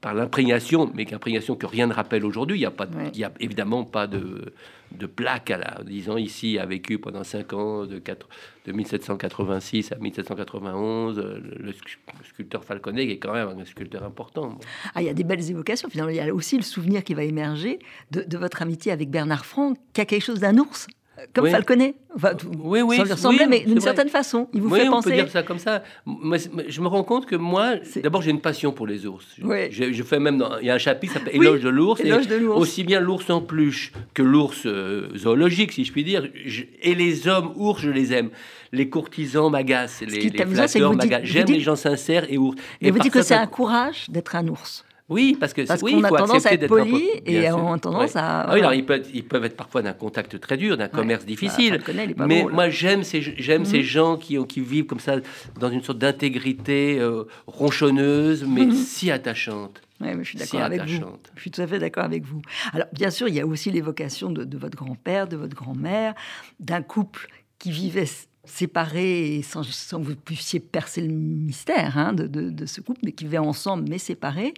par l'imprégnation, mais l'imprégnation que rien ne rappelle aujourd'hui. Il n'y a, pas de- Ouais. il y a évidemment pas de, de plaque à la disant ici a vécu pendant cinq ans, de, quatre- de 1786 à 1791. euh, Le, le scu- le sculpteur Falconet qui est quand même un sculpteur important. Ah, il y a des belles évocations. Finalement, il y a aussi le souvenir qui va émerger de, de votre amitié avec Bernard Franck, qui a quelque chose d'un ours, comme Oui. Falconet. Enfin, Oui, oui, sans lui ressembler, oui, mais d'une certaine façon. Il vous oui, fait on penser. peut dire ça comme ça. Moi, je me rends compte que moi, d'abord, j'ai une passion pour les ours. Je-. Je, fais même, dans- il y a un chapitre qui s'appelle Éloge de l'ours. et Éloge de l'ours. Aussi bien l'ours en peluche que l'ours euh, zoologique, si je puis dire. Je- et les hommes ours, je les aime. Les courtisans m'agacent, les, les flatteurs m'agacent. J'aime dites- les gens sincères et ours. Et Et vous dites que c'est un courage d'être un ours. Oui, parce que Parce oui, qu'on a tendance à être d'être poli et on a tendance Ouais. à- Ah oui, alors ils peuvent, ils peuvent être parfois d'un contact très dur, d'un commerce difficile. Bah, pas mais moi, j'aime ces, j'aime Mhm. ces gens qui, qui vivent comme ça, dans une sorte d'intégrité euh, ronchonneuse, mais Mhm. si attachante. Ouais, mais je suis d'accord avec vous. Je suis tout à fait d'accord avec vous. Alors, bien sûr, il y a aussi l'évocation de, de votre grand-père, de votre grand-mère, d'un couple qui vivait séparés et sans, sans que vous puissiez percer le mystère hein, de, de- de ce couple, mais qui vivaient ensemble mais séparés.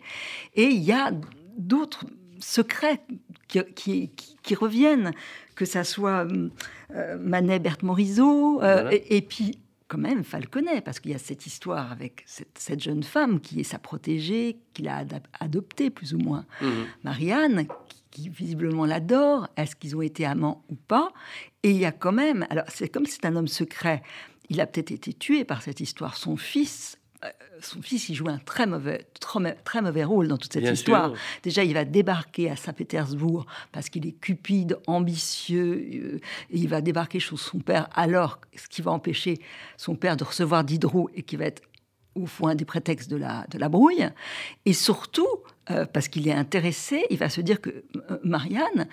Et il y a d'autres secrets qui, qui- qui- qui reviennent, que ça soit euh, Manet, Berthe Morisot, euh, Voilà. et, et puis quand même Falconet, parce qu'il y a cette histoire avec cette, cette jeune femme qui est sa protégée, qu'il a adoptée plus ou moins. Mhm. Marianne, qui, qui visiblement l'adore. Est-ce qu'ils ont été amants ou pas Et il y a quand même, alors c'est comme c'est un homme secret, il a peut-être été tué par cette histoire. Son fils, euh, son fils, il joue un très mauvais, très, ma- très mauvais rôle dans toute cette Bien histoire. sûr. Déjà, il va débarquer à Saint-Pétersbourg parce qu'il est cupide, ambitieux, euh, et il va débarquer chez son père alors, ce qui va empêcher son père de recevoir Diderot et qui va être au fond un des prétextes de la, de la brouille. Et surtout, euh, parce qu'il est intéressé, il va se dire que euh, Marianne,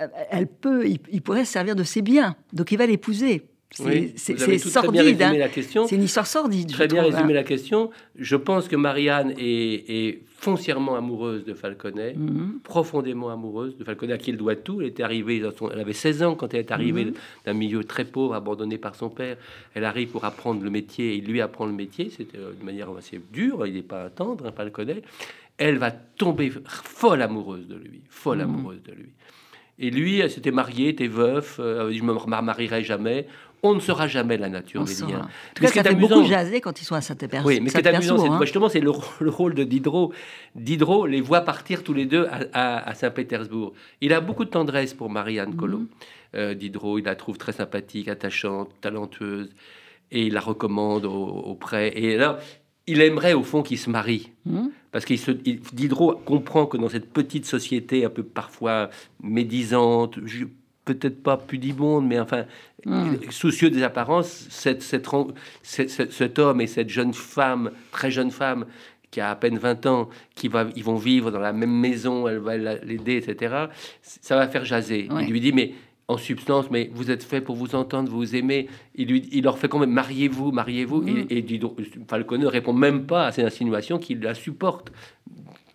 euh, elle peut, il, il pourrait se servir de ses biens, donc il va l'épouser. C'est Oui, c'est- sordide, hein. c'est une histoire sordide. je Très bien trouve, résumé hein. la question. Je pense que Marianne est, est foncièrement amoureuse de Falconet, Mhm. profondément amoureuse de Falconet, à qui elle doit tout. Elle, était arrivée dans son- elle avait 16 ans quand elle est arrivée Mhm. d'un milieu très pauvre, abandonné par son père. Elle arrive pour apprendre le métier, et il lui apprend le métier. C'était de manière assez dure, il n'est pas tendre, hein, Falconet. Elle va tomber folle amoureuse de lui, folle Mhm. amoureuse de lui. Et lui, elle s'était marié, était veuf, euh, je me marierai jamais. On ne saura jamais la nature On des liens. En tout cas, ça beaucoup amusant- jaser quand ils sont à Saint-Pétersbourg. oui, mais ce qui est amusant, c'est hein. justement c'est le, le rôle de Diderot. Diderot les voit partir tous les deux à, à- à Saint-Pétersbourg. Il a beaucoup de tendresse pour Marianne Collot. Euh, Diderot, il la trouve très sympathique, attachante, talentueuse, et il la recommande au- auprès. Et là, il aimerait au fond qu'ils se marient. Mhm. Parce qu'il se, il- Diderot comprend que dans cette petite société un peu parfois médisante, peut-être pas pudibonde, mais enfin Mm. soucieux des apparences, cette, cette cet homme et cette jeune femme, très jeune femme, qui a à peine 20 ans, qui va, ils vont vivre dans la même maison, elle va la- l'aider, etc. Ça va faire jaser. Ouais. Il lui dit, mais en substance, mais vous êtes fait pour vous entendre, vous vous aimez. Il, lui, il leur fait quand même, mariez-vous, mariez-vous. Mm. Et, et ne répond même pas à ces insinuations qu'il la supporte.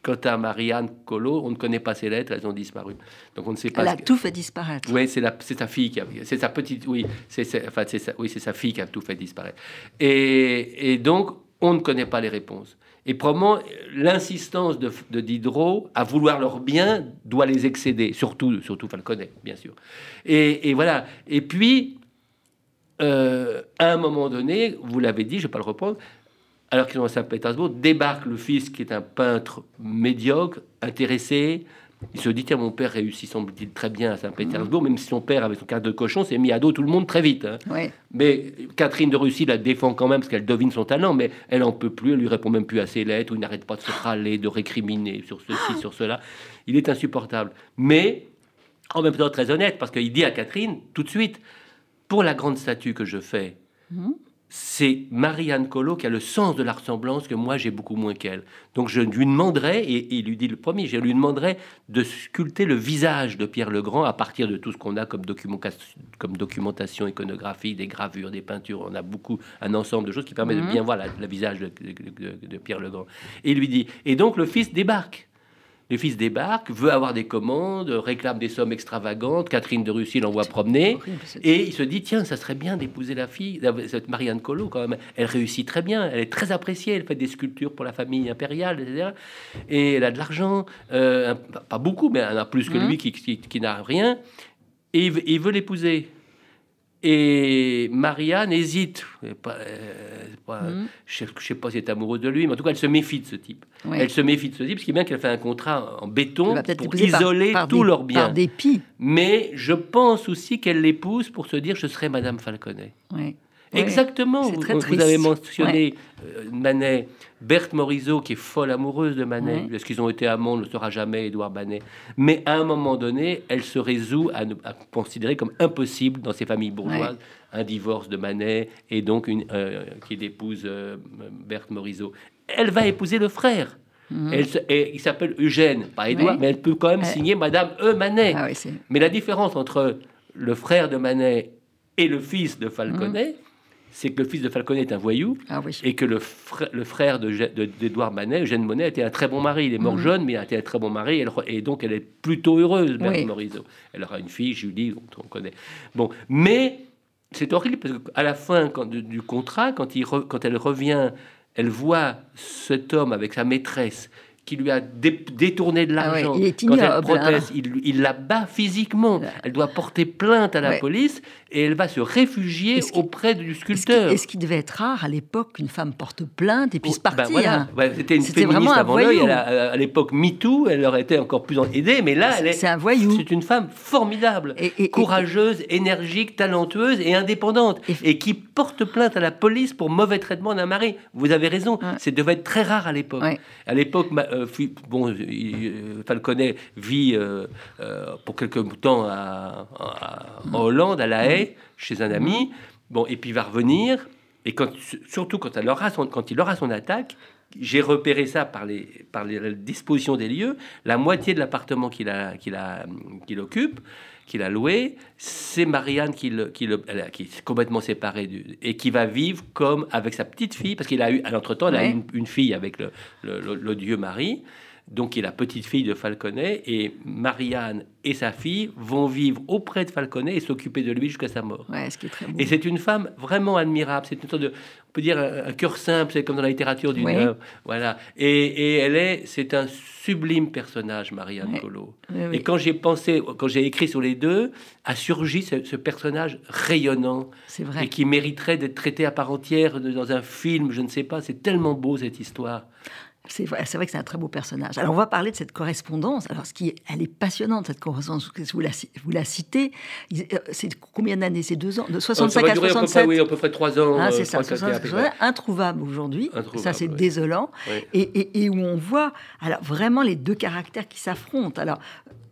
Quant à Marianne Collot, on ne connaît pas ses lettres, elles ont disparu. Donc on ne sait pas. Elle a que- tout fait disparaître. oui, c'est la- c'est sa fille qui a, c'est sa petite, oui, c'est, c'est- enfin, c'est sa, oui, c'est sa fille qui a tout fait disparaître. Et, et donc, on ne connaît pas les réponses. Et probablement, l'insistance de, de Diderot à vouloir leur bien doit les excéder, surtout, surtout Falconet, bien sûr. Et, et voilà. Et puis, euh, à un moment donné, vous l'avez dit, je ne vais pas le reprendre, alors qu'ils sont à Saint-Pétersbourg, débarque le fils qui est un peintre médiocre, intéressé. Il se dit, tiens, mon père réussit, semble-t-il, très bien à Saint-Pétersbourg, même si son père, avec son carte de cochon, s'est mis à dos tout le monde très vite. hein. Ouais. Mais Catherine de Russie la défend quand même parce qu'elle devine son talent, mais elle en peut plus, elle lui répond même plus à ses lettres, ou il n'arrête pas de se râler, de récriminer sur ceci, sur cela. Il est insupportable. Mais en même temps très honnête, parce qu'il dit à Catherine tout de suite, pour la grande statue que je fais, c'est Marianne Collot qui a le sens de la ressemblance que moi j'ai beaucoup moins qu'elle. Donc je lui demanderai, et, il lui dit le premier, je lui demanderai de sculpter le visage de Pierre le Grand à partir de tout ce qu'on a comme, documentation, comme documentation iconographique, des gravures, des peintures. On a beaucoup, un ensemble de choses qui permet de bien voir la- le visage de, de- de- de Pierre le Grand. Et il lui dit, et donc le fils débarque. Le fils débarque, veut avoir des commandes, réclame des sommes extravagantes. Catherine de Russie l'envoie promener. horrible, Et il se dit, tiens, ça serait bien d'épouser la fille, cette Marianne Collot quand même. Elle réussit très bien, elle est très appréciée, elle fait des sculptures pour la famille impériale, etc. Et elle a de l'argent, euh, pas- beaucoup, mais elle en a plus que Mhm. lui qui, qui- qui n'a rien. Et il veut l'épouser. Et Marianne hésite. Pas- euh, pas- Mhm. Je ne sais pas si elle est amoureuse de lui, mais en tout cas, elle se méfie de ce type. Elle se méfie de ce type, ce qui est bien qu'elle fait un contrat en béton pour par- isoler par tous leurs biens. Par dépit. Mais je pense aussi qu'elle l'épouse pour se dire je serai Madame Falconet. Ouais. Ouais. Exactement. Vous, avez mentionné euh, Manet, Berthe Morisot qui est folle amoureuse de Manet. Ouais. Est-ce qu'ils ont été amants On ne le saura jamais, Édouard Manet. Mais à un moment donné, elle se résout à, considérer comme impossible dans ces familles bourgeoises un divorce de Manet et donc une euh, qu'il épouse euh, Berthe Morisot. Elle va épouser le frère. Elle se- et il s'appelle Eugène, pas Édouard, Mhm. Mais elle peut quand même signer Madame E. Manet. Ah Mais la différence entre le frère de Manet et le fils de Falconet, c'est que le fils de Falconet est un voyou ah oui. et que le, frère- le frère de Manet, Eugène Monet, était un très bon mari. Il est mort Mhm. jeune, mais il a été un très bon mari. Et, elle re- et donc, elle est plutôt heureuse, Oui. Morisot. Elle aura une fille, Julie, dont on connaît. Bon, mais c'est horrible parce qu'à la fin quand, du, du contrat, quand, il re- quand elle revient, elle voit cet homme avec sa maîtresse qui lui a dé- détourné de Ah ouais, l'argent. il est quand elle ignoble, proteste, il, il la bat physiquement. Elle doit porter plainte à la Ouais. police et elle va se réfugier auprès du sculpteur. est-ce qu'il devait être rare à l'époque qu'une femme porte plainte et puisse Oh, ben partir voilà. Ouais, C'était une féministe avant l'œil. a- À l'époque MeToo, elle aurait été encore plus aidée, mais là. C'est un voyou. C'est une femme formidable, Et- et- et- courageuse, énergique, talentueuse et indépendante, Et- qui porte plainte à la police pour mauvais traitement d'un mari. Vous avez raison, c'est devait être très rare à l'époque. Ouais. À l'époque, euh, bon, euh, Falconet vit euh, euh, pour quelques temps à- à- en Hollande, à La Haye, chez un ami. Bon, et puis il va revenir. Et quand, surtout quand, elle aura son, quand il aura son attaque, j'ai repéré ça par les, par les dispositions des lieux. La moitié de l'appartement qu'il a, qu'il a, qu'il occupe, qu'il a loué, c'est Marianne qui, le, qui, le- qui est complètement séparée du, et qui va vivre comme avec sa petite fille, parce qu'il a eu, à l'entretemps, elle a eu une, une fille avec le- le dieu Marie, donc qui est la petite fille de Falconet, et Marianne et sa fille vont vivre auprès de Falconet et s'occuper de lui jusqu'à sa mort. Ouais, ce qui est très. Et c'est une femme vraiment admirable. C'est une sorte de, on peut dire, un, cœur simple, c'est comme dans la littérature d'une œuvre. Voilà. Et, et elle est, c'est un sublime personnage, Marianne. Collot. Oui. Et quand j'ai pensé, quand j'ai écrit sur les deux, a surgi ce, ce personnage rayonnant C'est vrai. et qui mériterait d'être traité à part entière dans un film. Je ne sais pas. C'est tellement beau cette histoire. C'est vrai, vrai que c'est un très beau personnage. Alors, on va parler de cette correspondance. Alors, ce qui est, elle est passionnante, cette correspondance. Vous la, vous la citez. Euh, C'est combien d'années? C'est deux ans? De Euh, 65 ça va à durer à peu près, 67 oui, à peu près trois ans. Hein, euh, c'est ça, trois, quatre, 65, à peu près. introuvable aujourd'hui. Ça, c'est oui. désolant. Oui. Et, et- et où on voit alors vraiment les deux caractères qui s'affrontent. Alors,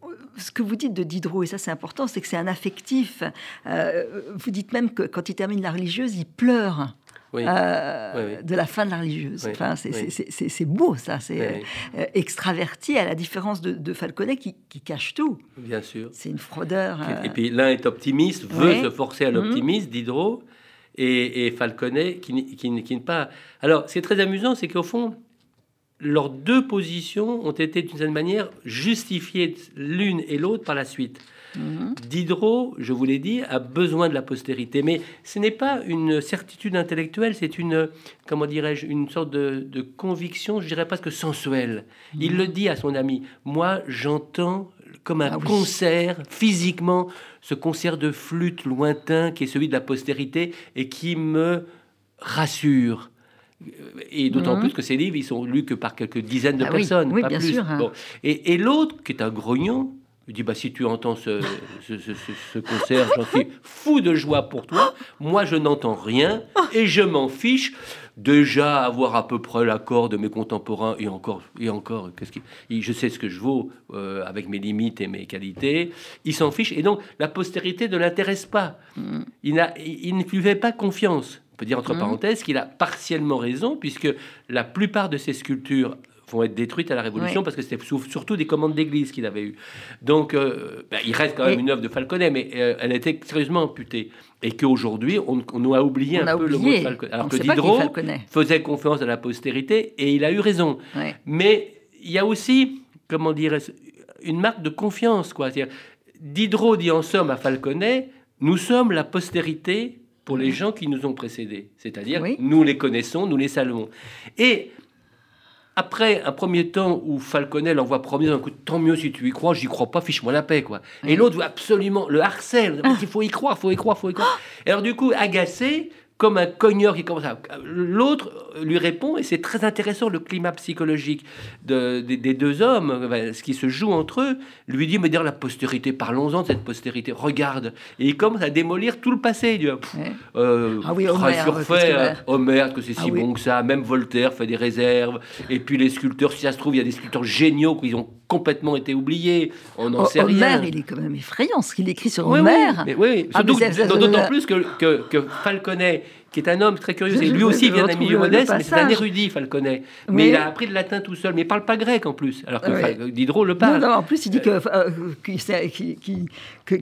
euh, ce que vous dites de Diderot, et ça c'est important, c'est que c'est un affectif. Euh, vous dites même que quand il termine la religieuse, il pleure. Oui. euh, Oui, oui. de la fin de la religieuse. Enfin, c'est beau, ça. C'est Oui, euh, extraverti, à la différence de, de Falconet qui, qui cache tout. Bien sûr. C'est une fraudeur. euh, Et puis l'un est optimiste, veut se forcer à l'optimisme, Diderot, et, et Falconet qui, qui, qui ne pas. Alors, ce qui est très amusant, c'est qu'au fond, leurs deux positions ont été d'une certaine manière justifiées l'une et l'autre par la suite. Mhm. Diderot, je vous l'ai dit, a besoin de la postérité, mais ce n'est pas une certitude intellectuelle, c'est une, comment dirais-je, une sorte de, de conviction, je dirais presque sensuelle. Il le dit à son ami, moi j'entends comme un Ah oui. concert, physiquement, ce concert de flûte lointain qui est celui de la postérité et qui me rassure. Et d'autant Mhm. plus que ces livres, ils sont lus que par quelques dizaines de Ah oui, personnes, oui, pas bien plus. sûr, hein. Bon. Et, et l'autre, qui est un grognon, il dit bah, si tu entends ce, ce, ce- ce- ce concert, j'en suis fou de joie pour toi. Moi, je n'entends rien et je m'en fiche. Déjà, avoir à peu près l'accord de mes contemporains, et encore, et encore, qu'est-ce qui, je sais ce que je vaux euh, avec mes limites et mes qualités. Il s'en fiche. Et donc, la postérité ne l'intéresse pas. Il, n'a- il ne lui fait pas confiance. On peut dire entre Mhm. parenthèses qu'il a partiellement raison, puisque la plupart de ses sculptures vont être détruites à la Révolution Ouais. parce que c'était surtout des commandes d'église qu'il avait eues. Donc, euh, ben, il reste quand même une œuvre de Falconet, mais euh, elle a été sérieusement amputée. Et qu'aujourd'hui, on, on nous a oublié On un a peu le mot de Falconet. Alors On que Diderot Falconet. faisait confiance à la postérité et il a eu raison. Ouais. Mais il y a aussi, comment dire, une marque de confiance. Quoi. Diderot dit en somme à Falconet, nous sommes la postérité pour les gens qui nous ont précédés. C'est-à-dire, Oui. nous les connaissons, nous les saluons. Et après un premier temps où Falconet l'envoie promener un coup de tant mieux si tu y crois, j'y crois pas, fiche-moi la paix, quoi. Et l'autre veut absolument le harcèle, il faut y croire, faut y croire, faut y croire. Et alors du coup, agacé, comme un cogneur qui commence à... L'autre lui répond, et c'est très intéressant le climat psychologique de- des, des deux hommes, ce qui se joue entre eux, lui dit, mais dire la postérité, parlons-en de cette postérité, regarde. Et il commence à démolir tout le passé. Il dit, Pff, Ouais. euh, Ah oui, Homère, surfait, que- Homère, que c'est Ah si oui. bon que ça. Même Voltaire fait des réserves. Et puis les sculpteurs, si ça se trouve, il y a des sculpteurs géniaux qui ont complètement été oubliés. On n'en Oh, sait rien. Homère, il est quand même effrayant ce qu'il écrit sur Oui, oui, Homère. mais oui, Ah, d'autant plus que, que, que Falconet, qui est un homme très curieux, et lui aussi vient d'un milieu modeste, mais c'est un érudit, Falconet. Oui. Mais il a appris le latin tout seul, mais il parle pas grec en plus, alors que Ah. Fal- Diderot le Non, parle. non, en plus, il dit que, euh,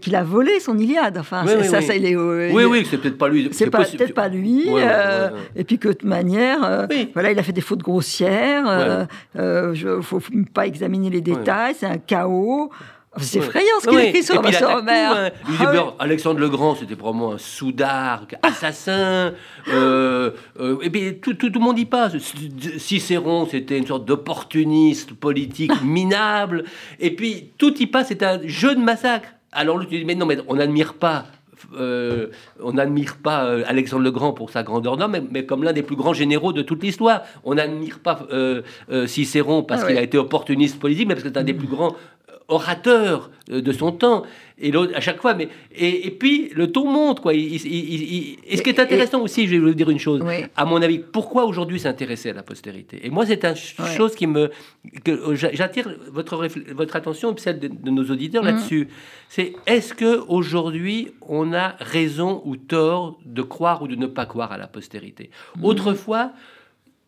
qu'il a volé son Iliade. Enfin, Oui, c'est- oui, ça, oui. ça, il est. euh, Oui, il- oui, c'est peut-être pas lui. C'est peut-être pas lui. Ouais, ouais, euh, ouais, ouais. Et puis que de toute manière, euh, voilà, il a fait des fautes grossières. euh, je- faut pas examiner les détails. C'est un chaos. C'est Ouais. effrayant ce qu'il écrit sur, sur tout, hein. Dit, Ah oui. Alexandre le Grand, c'était probablement un soudard, assassin. euh, euh, et puis tout, tout, tout le monde y passe. Cicéron, c'était une sorte d'opportuniste politique minable. Et puis tout y passe, c'est un jeu de massacre. Alors tu dis, mais non, mais on n'admire pas. Euh, on n'admire pas euh, Alexandre le Grand pour sa grandeur d'homme, mais, mais comme l'un des plus grands généraux de toute l'histoire. On n'admire pas euh, Cicéron parce Ah qu'il a été opportuniste politique, mais parce que c'est un des plus grands orateur euh, de son temps et l'autre à chaque fois mais et, et puis le ton monte quoi il, il- et ce qui est Et- intéressant aussi je vais vous dire une chose Oui. à mon avis pourquoi aujourd'hui s'intéresser à la postérité? Et moi c'est une Ouais. chose qui me que euh, j'a- j'attire votre votre attention et celle de, de nos auditeurs Mhm. là-dessus c'est est-ce que aujourd'hui on a raison ou tort de croire ou de ne pas croire à la postérité? Mhm. autrefois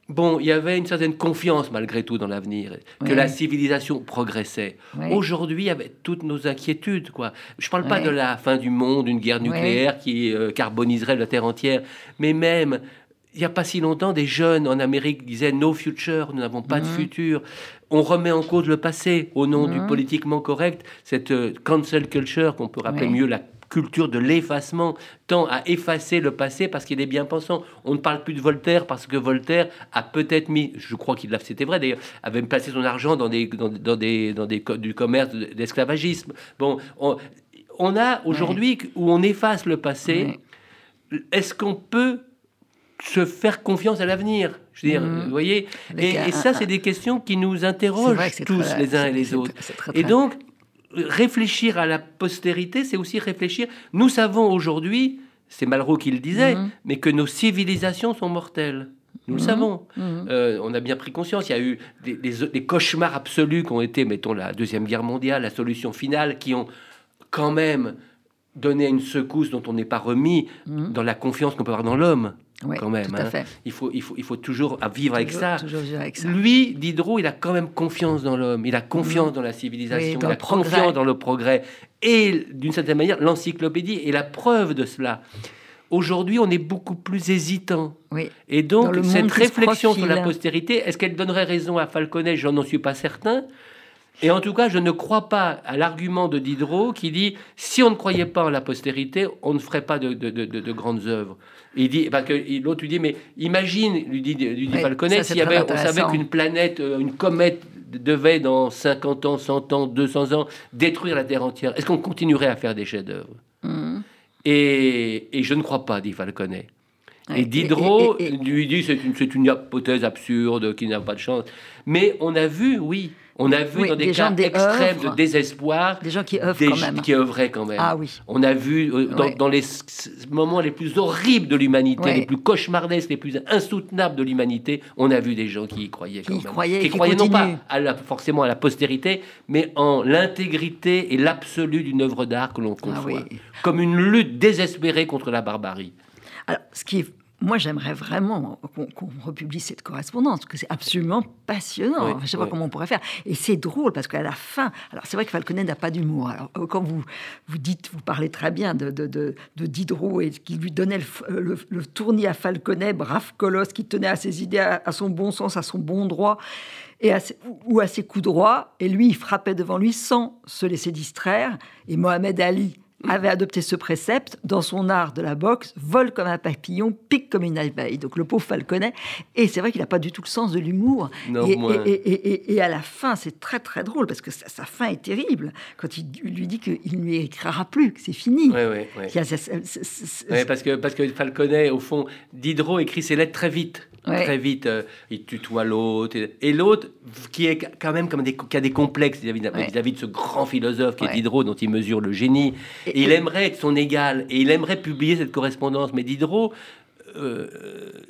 Bon, il y avait une certaine confiance malgré tout dans l'avenir, que la civilisation progressait. Ouais. Aujourd'hui, avec toutes nos inquiétudes, quoi. Je parle pas de la fin du monde, une guerre nucléaire qui euh, carboniserait la Terre entière, mais même, il n'y a pas si longtemps, des jeunes en Amérique disaient No future, nous n'avons pas de Mhm. futur. On remet en cause le passé au nom du Mhm. politiquement correct, cette euh, cancel culture qu'on peut rappeler mieux la culture de l'effacement tend à effacer le passé parce qu'il est bien pensant. On ne parle plus de Voltaire parce que Voltaire a peut-être mis, je crois qu'il l'a, c'était vrai d'ailleurs, avait placé son argent dans des, dans, dans des, dans des du commerce de- d'esclavagisme. Bon, on, on a aujourd'hui où on efface le passé. Est-ce qu'on peut se faire confiance à l'avenir? Je veux dire, Mhm. vous voyez, et, un- et ça, c'est des questions qui nous interrogent tous très- les uns et les autres. très, Et donc, réfléchir à la postérité, c'est aussi réfléchir. Nous savons aujourd'hui, c'est Malraux qui le disait, Mhm. mais que nos civilisations sont mortelles. Nous le Mhm. savons. Mhm. Euh, on a bien pris conscience. Il y a eu des, des- des cauchemars absolus qui ont été, mettons, la Deuxième Guerre mondiale, la solution finale, qui ont quand même donné une secousse dont on n'est pas remis dans la confiance qu'on peut avoir dans l'homme. Ouais, quand même, tout à hein. fait. Il faut, il faut, il faut toujours vivre avec Toujours- ça. toujours vivre avec ça. Lui, Diderot, il a quand même confiance dans l'homme, il a confiance dans la civilisation, Oui, dans il a confiance dans le progrès. Et d'une certaine manière, l'encyclopédie est la preuve de cela. Aujourd'hui, on est beaucoup plus hésitant. Oui. Et donc, cette réflexion sur la postérité, est-ce qu'elle donnerait raison à Falconet? Je n'en suis pas certain. Et en tout cas, je ne crois pas à l'argument de Diderot qui dit si on ne croyait pas en la postérité, on ne ferait pas de, de- de- de- de grandes œuvres. Il dit il- l'autre lui dit mais imagine lui dit, lui dit Oui, Falconet s'il y avait on savait qu'une planète, euh, une comète devait dans 50 ans, 100 ans, 200 ans détruire la Terre entière. Est-ce qu'on continuerait à faire des chefs-d'œuvre? Et, et je ne crois pas, dit Falconet. Et Diderot lui dit c'est une, une hypothèse absurde qui n'a pas de chance. Mais on a vu, oui, on a vu dans des, cas extrêmes de désespoir des gens qui œuvrent quand même. Qui œuvraient quand même. Ah oui. On a vu euh, dans, les moments les plus horribles de l'humanité, les plus cauchemardesques, les plus insoutenables de l'humanité, on a vu des gens qui y croyaient qui quand Croyaient, qui, croyaient non pas à la, forcément à la postérité, mais en l'intégrité et l'absolu d'une œuvre d'art que l'on ah conçoit, comme une lutte désespérée contre la barbarie. Alors, ce qui est moi, j'aimerais vraiment qu'on republie cette correspondance, parce que c'est absolument passionnant. je ne sais pas comment on pourrait faire. Et c'est drôle, parce qu'à la fin... Alors, c'est vrai que Falconet n'a pas d'humour. Alors, euh, quand vous, vous dites, vous parlez très bien de, de, de, Diderot, et qui lui donnait le, le, tournis à Falconet, brave colosse, qui tenait à ses idées, à, son bon sens, à son bon droit, et ou à ses coups droits, et lui, il frappait devant lui sans se laisser distraire. Et Mohamed Ali avait adopté ce précepte dans son art de la boxe, vole comme un papillon, pique comme une abeille. Donc le pauvre Falconet, et c'est vrai qu'il n'a pas du tout le sens de l'humour. Et, et, à la fin, c'est très très drôle parce que sa, fin est terrible quand il lui dit qu'il ne lui écrira plus, que c'est fini. Oui, oui, oui. parce que parce que Falconet, au fond, Diderot écrit ses lettres très vite. Très vite, euh, il tutoie l'autre. Et, l'autre, qui est quand même comme des, qui a des complexes vis-à-vis de ce grand philosophe qui est Diderot, dont il mesure le génie. Et, il aimerait être son égal. Et il aimerait publier cette correspondance. Mais Diderot euh,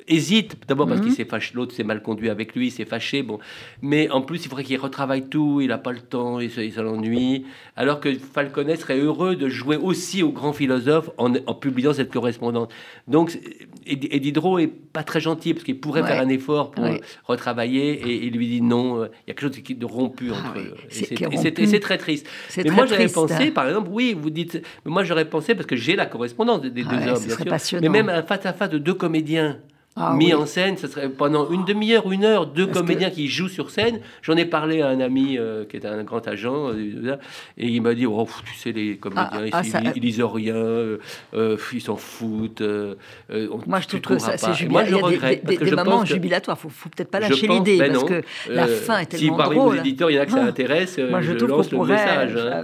hésite, d'abord parce qu'il mhm. s'est fâché, l'autre s'est mal conduit avec lui, s'est fâché, bon. Mais en plus, il faudrait qu'il retravaille tout, il n'a pas le temps, il, il s'ennuie. Alors que Falconet serait heureux de jouer aussi au grand philosophe en, publiant cette correspondance. Donc, et, Diderot est pas très gentil parce qu'il pourrait faire un effort pour retravailler et il lui dit non, euh, il y a quelque chose de rompu ah entre eux. Et c'est très triste. Mais moi, j'aurais pensé, par exemple, oui, vous dites, mais moi j'aurais pensé, parce que j'ai la correspondance des, deux ah hommes, bien sûr, mais même un face-à-face de deux comédiens ah mis en scène, ce serait pendant une demi-heure, une heure, deux comédiens qui jouent sur scène. J'en ai parlé à un ami euh, qui est un grand agent, euh, et il m'a dit oh, Tu sais, les comédiens, ah, ah, ils, lisent rien, euh, ils s'en foutent. moi, je trouve que ça, c'est jubilatoire. Il y a des, des, moments jubilatoires. Il faut, faut peut-être pas lâcher l'idée, ben parce que la fin est tellement drôle. Si parmi vos éditeurs, il y en a que ça intéresse, moi, je, lance le message. Hein.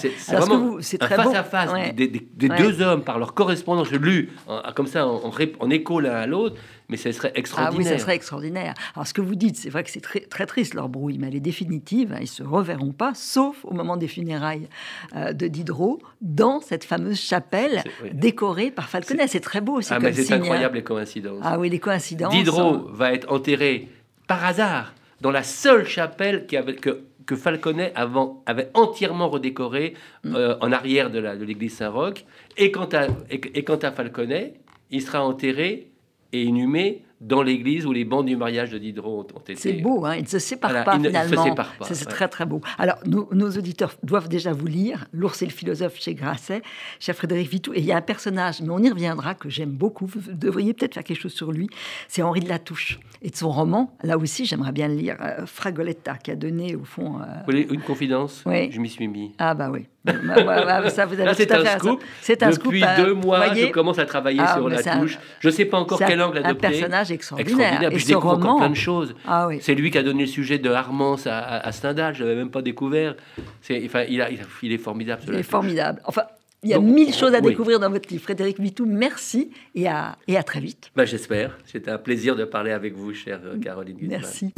C'est vraiment un face-à-face des deux hommes par leur correspondance lue, comme ça, en écho l'un à l'autre mais ce serait extraordinaire. Ah oui, ça serait extraordinaire. Alors, ce que vous dites, c'est vrai que c'est très, très triste leur brouille, mais elle est définitive. Hein, ils se reverront pas, sauf au moment des funérailles euh, de Diderot, dans cette fameuse chapelle décorée par Falconet. C'est très beau aussi. Ah, mais c'est hein. incroyable les coïncidences. Ah oui, les coïncidences. Diderot va être enterré par hasard dans la seule chapelle qui avait, que que Falconet avant, avait entièrement redécoré mm. euh, en arrière de l'église Saint-Roch. Et, quant à, et, et quant à Falconet, il sera enterré et inhumé dans l'église où les bancs du mariage de Diderot ont, été. C'est beau, hein, ils ne se séparent pas finalement. C'est très très beau. Alors nos, auditeurs doivent déjà vous lire L'ours et le philosophe chez Grasset, chez Frédéric Vitou. Et il y a un personnage, mais on y reviendra, que j'aime beaucoup. Vous devriez peut-être faire quelque chose sur lui. C'est Henri de Latouche. Et de son roman, là aussi, j'aimerais bien le lire, euh, Fragoletta, qui a donné au fond. Euh, une confidence? Oui. Je m'y suis mis. Ah bah oui. Ça, vous avez c'est un scoop. C'est un Depuis deux mois, je commence à travailler ah, sur la touche. Je ne sais pas encore quel angle adopter. Un personnage extraordinaire. Et je découvre encore plein de choses. Ah, oui. C'est lui qui a donné le sujet de Armance à, à, Stendhal. Je n'avais même pas découvert. C'est, enfin, il, a, il, est formidable. Il est formidable. Enfin, il y a mille choses à découvrir dans votre livre. Frédéric Vitou, merci et à, et à très vite. Ben, j'espère. C'était un plaisir de parler avec vous, chère Caroline Merci.